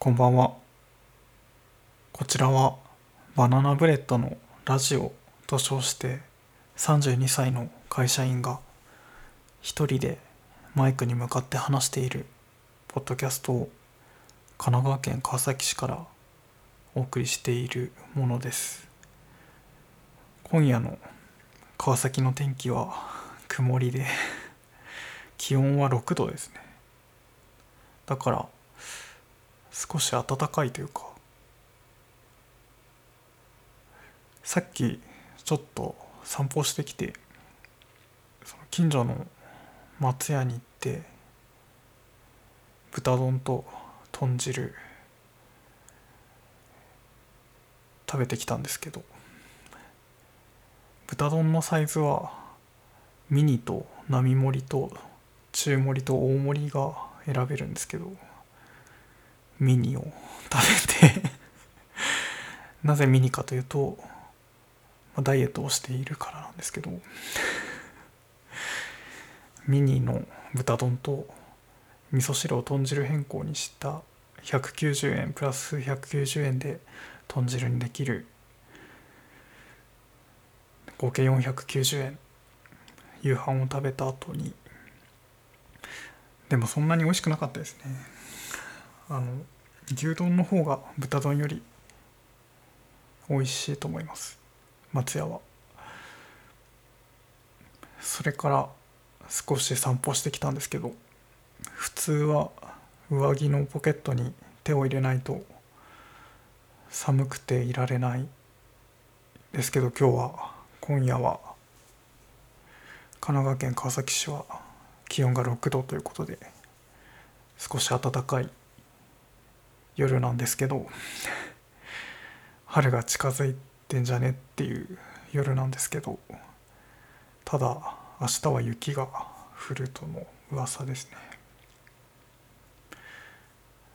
こんばんは。こちらはバナナブレッドのラジオと称して32歳の会社員が一人でマイクに向かって話しているポッドキャストを神奈川県川崎市からお送りしているものです。今夜の川崎の天気は曇りで気温は6度ですね。だから少し暖かいというかさっきちょっと散歩してきてその近所の松屋に行って豚丼と豚汁食べてきたんですけど豚丼のサイズはミニと並盛りと中盛りと大盛りが選べるんですけどミニを食べて なぜミニかというとまあダイエットをしているからなんですけど。ミニの豚丼と味噌汁を豚汁変更にした190円プラス190円で豚汁にできる合計490円夕飯を食べた後に。でもそんなに美味しくなかったですね。あの牛丼の方が豚丼より美味しいと思います。松屋は。それから少し散歩してきたんですけど普通は上着のポケットに手を入れないと寒くていられないですけど今日は今夜は神奈川県川崎市は気温が6度ということで少し暖かい夜なんですけど春が近づいてんじゃねっていう夜なんですけどただ明日は雪が降るとの噂ですね。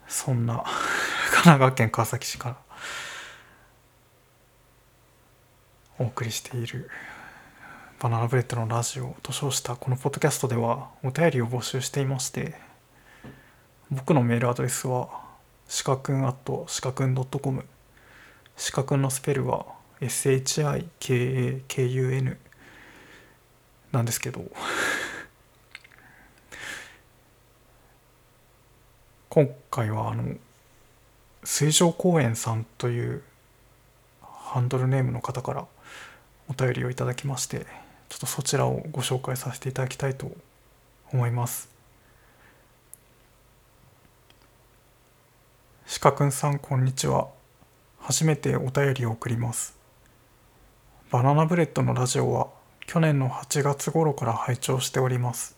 そんな神奈川県川崎市からお送りしているバナナブレッドのラジオと称したこのポッドキャストではお便りを募集していまして僕のメールアドレスはしかくん at しかくん .com しかくんのスペルは SHIKAKUN なんですけど。今回はあの水上公園さんというハンドルネームの方からお便りをいただきましてちょっとそちらをご紹介させていただきたいと思います。しかくんさんこんにちは。初めてお便りを送ります。バナナブレッドのラジオは去年の8月頃から拝聴しております。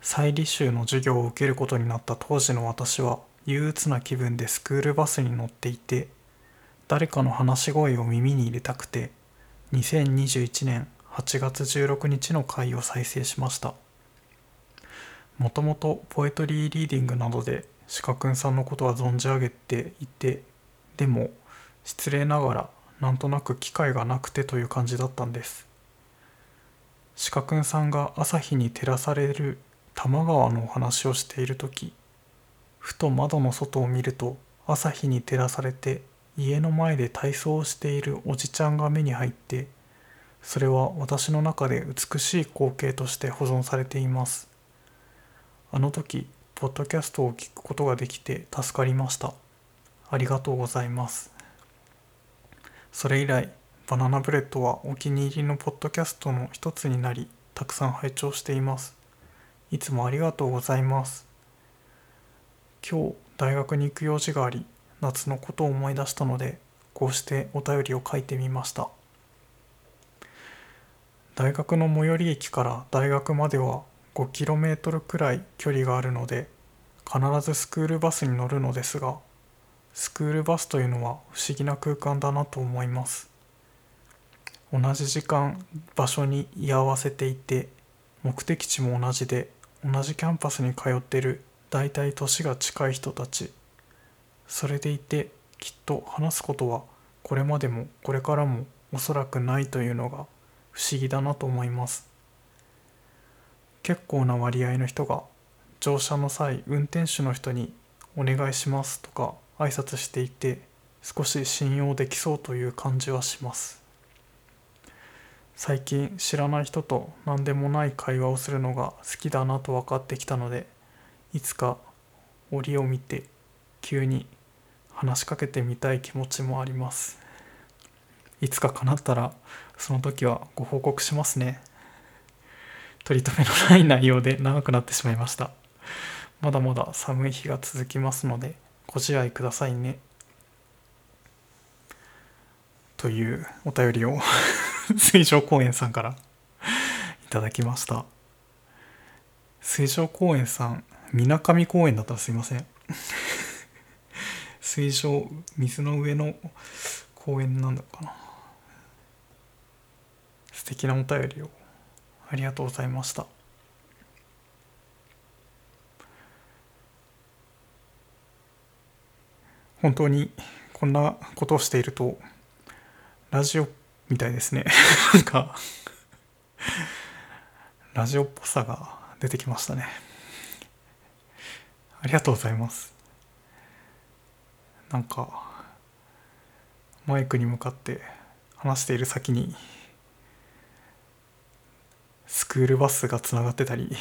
再履修の授業を受けることになった当時の私は憂鬱な気分でスクールバスに乗っていて誰かの話し声を耳に入れたくて2021年8月16日の回を再生しました。もともとポエトリーリーディングなどで鹿くんさんのことは存じ上げていてでも失礼ながらなんとなく機会がなくてという感じだったんです。鹿くんさんが朝日に照らされる多摩川のお話をしている時ふと窓の外を見ると朝日に照らされて家の前で体操をしているおじちゃんが目に入ってそれは私の中で美しい光景として保存されています。あの時ポッドキャストを聞くことができて助かりました。ありがとうございます。それ以来バナナブレッドはお気に入りのポッドキャストの一つになりたくさん拝聴しています。いつもありがとうございます。今日大学に行く用事があり夏のことを思い出したのでこうしてお便りを書いてみました。大学の最寄り駅から大学までは 5km くらい距離があるので必ずスクールバスに乗るのですがスクールバスというのは不思議な空間だなと思います。同じ時間場所に居合わせていて目的地も同じで同じキャンパスに通ってる大体年が近い人たち。それでいてきっと話すことはこれまでもこれからもおそらくないというのが不思議だなと思います。結構な割合の人が乗車の際運転手の人に「お願いします」とか挨拶していて少し信用できそうという感じはします。最近知らない人と何でもない会話をするのが好きだなと分かってきたのでいつか折を見て急に話しかけてみたい気持ちもあります。いつか叶ったらその時はご報告しますね。取り留めのない内容で長くなってしまいました。まだまだ寒い日が続きますのでご自愛くださいね。というお便りを 水上公園さんからいただきました。水上公園さんみなかみ公園だったらすいません。水上水の上の公園なのかな。素敵なお便りをありがとうございました。本当にこんなことをしているとラジオみたいですね。なんかラジオっぽさが出てきましたね。ありがとうございます。なんかマイクに向かって話している先にスクールバスがつながってたり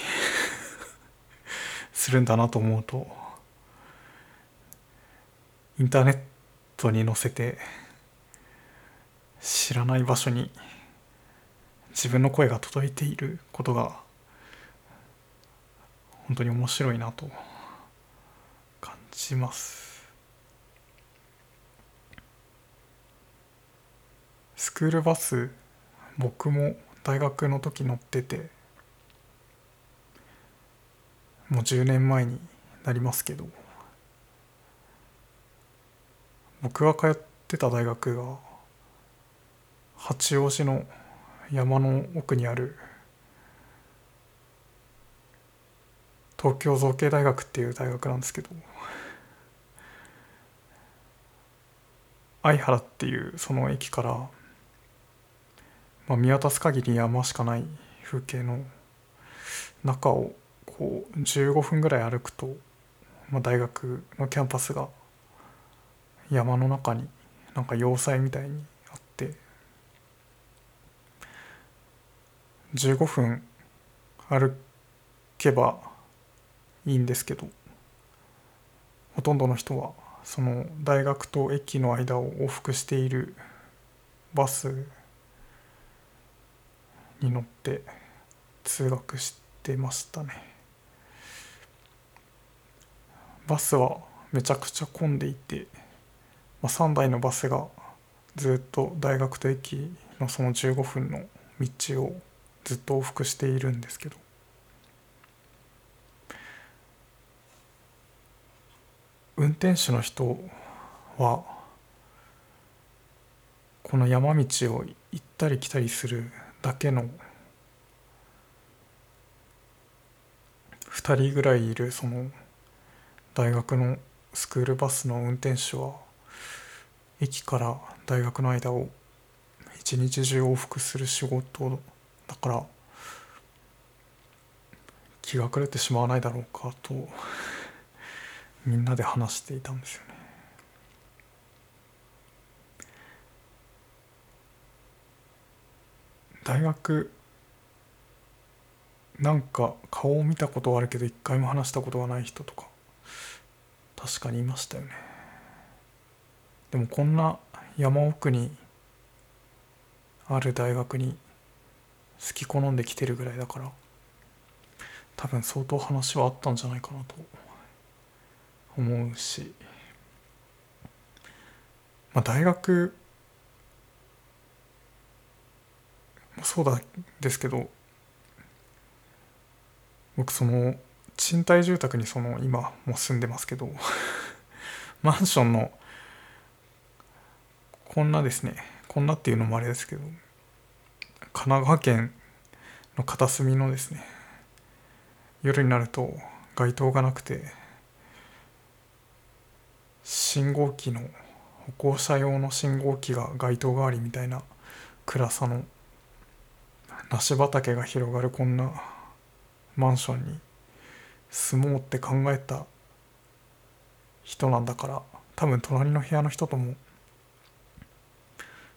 するんだなと思うとインターネットに載せて知らない場所に自分の声が届いていることが本当に面白いなと感じます。スクールバス僕も大学の時乗っててもう10年前になりますけど僕が通ってた大学が八王子の山の奥にある東京造形大学っていう大学なんですけど相原っていうその駅から、まあ、見渡す限り山しかない風景の中をこう15分ぐらい歩くと、まあ、大学のキャンパスが山の中になんか要塞みたいにあって15分歩けばいいんですけどほとんどの人はその大学と駅の間を往復しているバスに乗って通学してましたね。バスはめちゃくちゃ混んでいて、まあ、3台のバスがずっと大学と駅のその15分の道をずっと往復しているんですけど。運転手の人はこの山道を行ったり来たりするだけの2人ぐらいいるその大学のスクールバスの運転手は駅から大学の間を一日中往復する仕事だから気が暮れてしまわないだろうかとみんなで話していたんですよね。大学なんか顔を見たことはあるけど一回も話したことがない人とか確かにいましたよね。でもこんな山奥にある大学に好き好んできてるぐらいだから多分相当話はあったんじゃないかなと思うし、まあ、大学もそうだですけど僕その賃貸住宅にその今も住んでますけど マンションのこんなですねこんなっていうのもあれですけど神奈川県の片隅のですね夜になると街灯がなくて信号機の歩行者用の信号機が街灯代わりみたいな暗さの梨畑が広がるこんなマンションに住もうって考えた人なんだから多分隣の部屋の人とも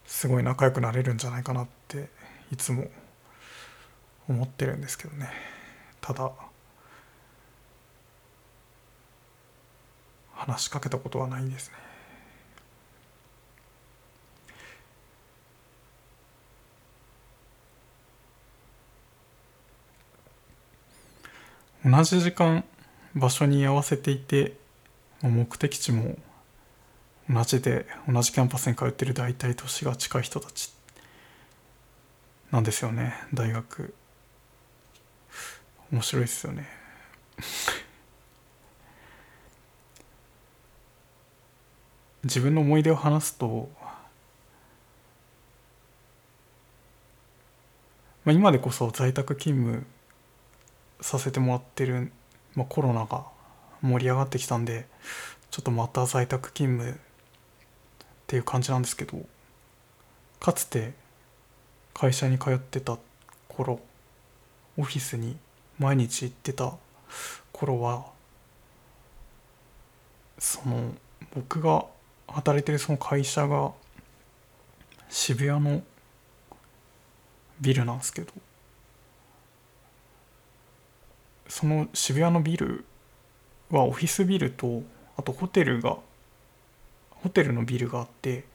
すごい仲良くなれるんじゃないかなっていつも思ってるんですけどね。ただ話しかけたことはないですね。同じ時間場所に合わせていて目的地も同じで同じキャンパスに通ってる大体年が近い人たちなんですよね大学。面白いですよね。自分の思い出を話すと、まあ、今でこそ在宅勤務させてもらってる、まあ、コロナが盛り上がってきたんでちょっとまた在宅勤務っていう感じなんですけどかつて会社に通ってた頃オフィスに毎日行ってた頃はその僕が働いてるその会社が渋谷のビルなんですけどその渋谷のビルはオフィスビルとあとホテルがホテルのビルがあって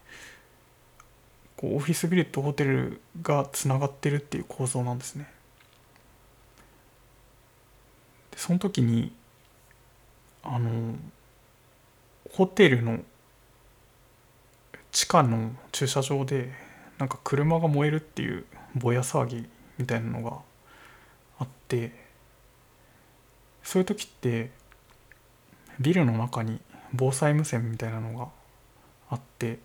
こうオフィスビルとホテルがつながってるっていう構造なんですね。でその時にあのホテルの地下の駐車場でなんか車が燃えるっていうぼや騒ぎみたいなのがあってそういう時ってビルの中に防災無線みたいなのがあって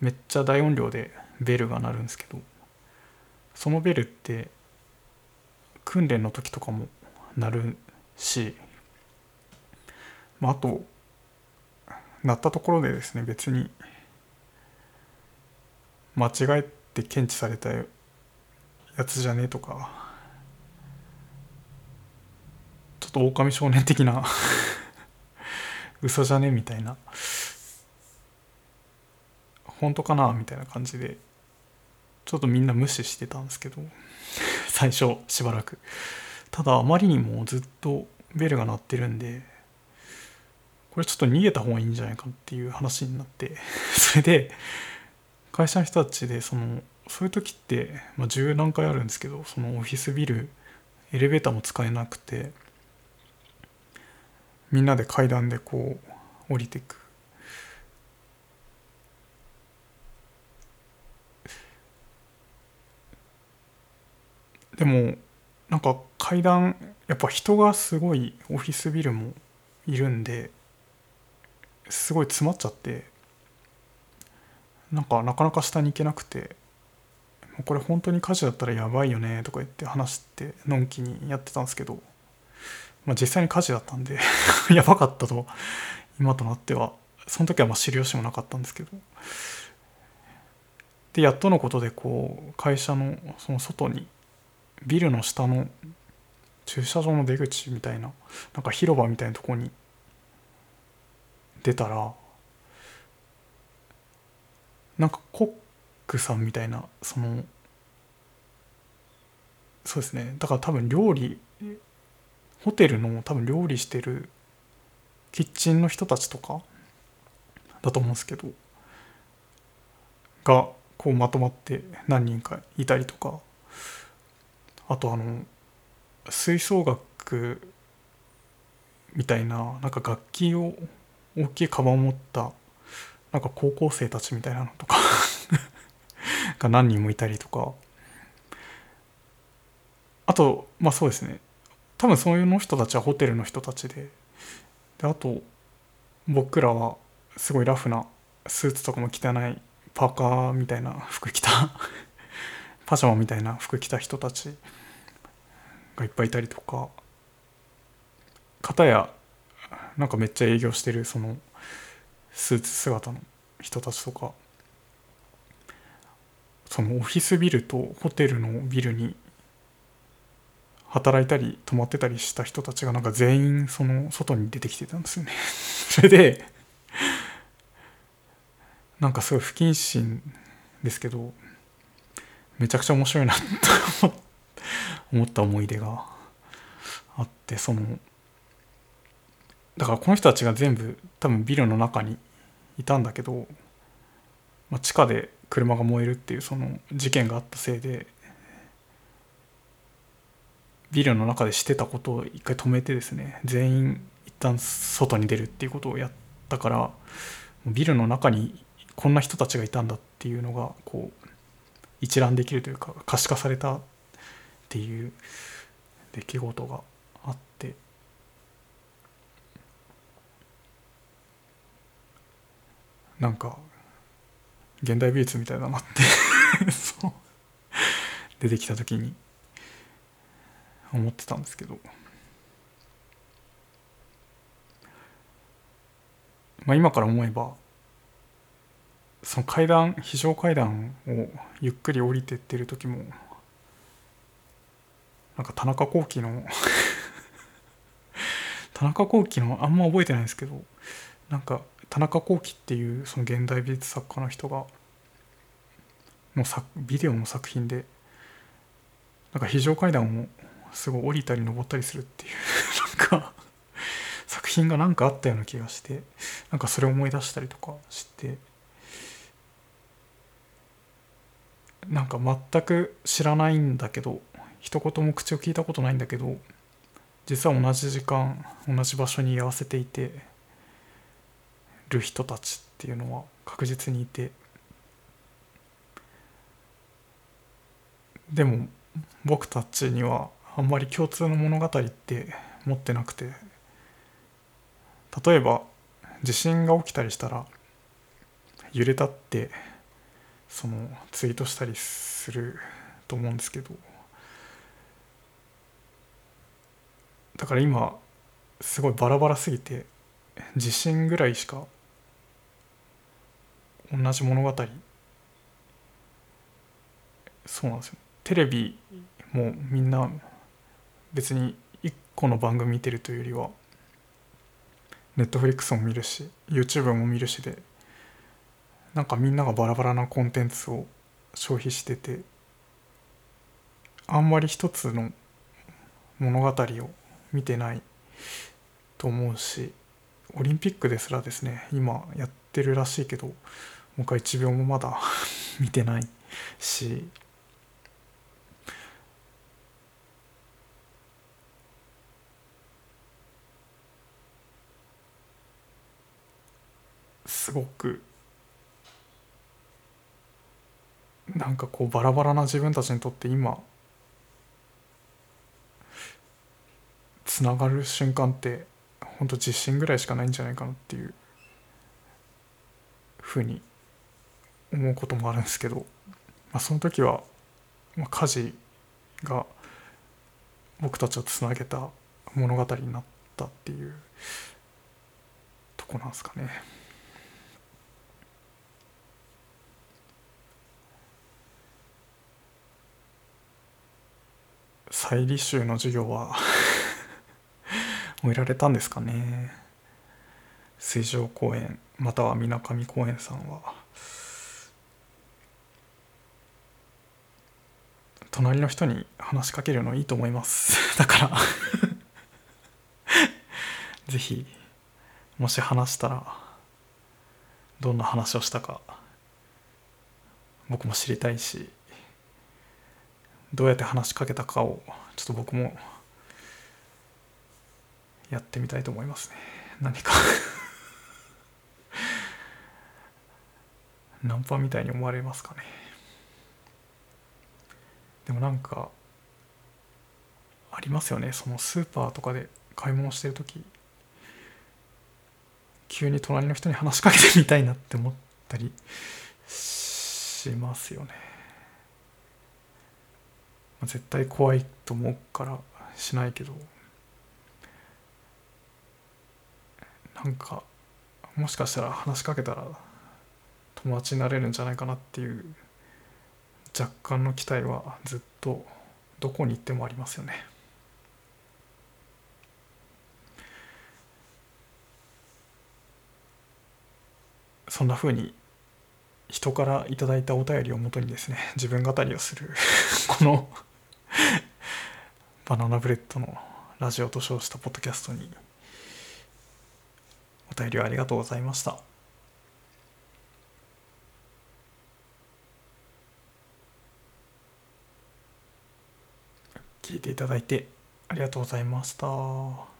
めっちゃ大音量でベルが鳴るんですけどそのベルって訓練の時とかも鳴るし、まあ、あと鳴ったところでですね別に間違えて検知されたやつじゃねえとかちょっと狼少年的な 嘘じゃね？みたいな。本当かな？みたいな感じでちょっとみんな無視してたんですけど 最初しばらく。ただあまりにもずっとベルが鳴ってるんでこれちょっと逃げた方がいいんじゃないかっていう話になって それで会社の人たちでそのそういう時って、まあ、十何回あるんですけどそのオフィスビルエレベーターも使えなくてみんなで階段でこう降りてく。でもなんか階段やっぱ人がすごいオフィスビルもいるんですごい詰まっちゃってなんかなかなか下に行けなくてこれ本当に火事だったらやばいよねとか言って話してのんきにやってたんですけどまあ、実際に火事だったんで やばかったと今となっては。その時はまあ知る由もなかったんですけど。でやっとのことでこう会社のその外にビルの下の駐車場の出口みたいななんか広場みたいなとこに出たらなんかコックさんみたいなそのそうですね。だから多分料理ホテルの多分料理してるキッチンの人たちとかだと思うんですけどがこうまとまって何人かいたりとかあとあの吹奏楽みたいななんか楽器を大きいカバンを持ったなんか高校生たちみたいなのとかが何人もいたりとか。あとまあそうですね。多分そういうの人たちはホテルの人たちで。であと僕らはすごいラフなスーツとかも着てないパーカーみたいな服着た パジャマみたいな服着た人たちがいっぱいいたりとか。片やなんかめっちゃ営業してるそのスーツ姿の人たちとか。そのオフィスビルとホテルのビルに働いたり泊まってたりした人たちがなんか全員その外に出てきてたんですよね。それでなんかすごい不謹慎ですけどめちゃくちゃ面白いなと思った思い出があってそのだからこの人たちが全部多分ビルの中にいたんだけど、まあ、地下で車が燃えるっていうその事件があったせいでビルの中でしてたことを一回止めてですね全員一旦外に出るっていうことをやったからビルの中にこんな人たちがいたんだっていうのがこう一覧できるというか可視化されたっていう出来事があって。なんか現代美術みたいだなって そう。出てきた時に。思ってたんですけど、まあ、今から思えばその階段非常階段をゆっくり降りてってる時もなんか田中聖の 田中聖のあんま覚えてないんですけどなんか田中聖っていうその現代美術作家の人がの作ビデオの作品でなんか非常階段をすごい降りたり登ったりするっていう なんか作品が何かあったような気がしてなんかそれを思い出したりとかしてなんか全く知らないんだけど一言も口を聞いたことないんだけど実は同じ時間同じ場所に居合わせていてる人たちっていうのは確実にいてでも僕たちにはあんまり共通の物語って持ってなくて。例えば地震が起きたりしたら揺れたってそのツイートしたりすると思うんですけど。だから今すごいバラバラすぎて地震ぐらいしか同じ物語そうなんですよ。テレビもみんな別に1個の番組見てるというよりはネットフリックスも見るし YouTube も見るしでなんかみんながバラバラなコンテンツを消費しててあんまり一つの物語を見てないと思うしオリンピックですらですね今やってるらしいけど僕は1秒もまだ 見てないしすごくなんかこうバラバラな自分たちにとって今つながる瞬間って本当自信ぐらいしかないんじゃないかなっていうふうに思うこともあるんですけど、まあ、その時は、まあ、家事が僕たちをつなげた物語になったっていうとこなんですかね。再履修の授業は終えられたんですかね。水上公園または水上公園さんは。隣の人に話しかけるのいいと思います。だからぜひもし話したらどんな話をしたか僕も知りたいしどうやって話しかけたかをちょっと僕もやってみたいと思いますね。何か。ナンパみたいに思われますかね。でもなんかありますよね。そのスーパーとかで買い物してる時急に隣の人に話しかけてみたいなって思ったりしますよね。絶対怖いと思うからしないけどなんかもしかしたら話しかけたら友達になれるんじゃないかなっていう若干の期待はずっとどこに行ってもありますよね。そんな風に人からいただいたお便りをもとにですね自分語りをする このバナナブレッドのラジオと称したポッドキャストにお便りをありがとうございました聞いていただいてありがとうございました。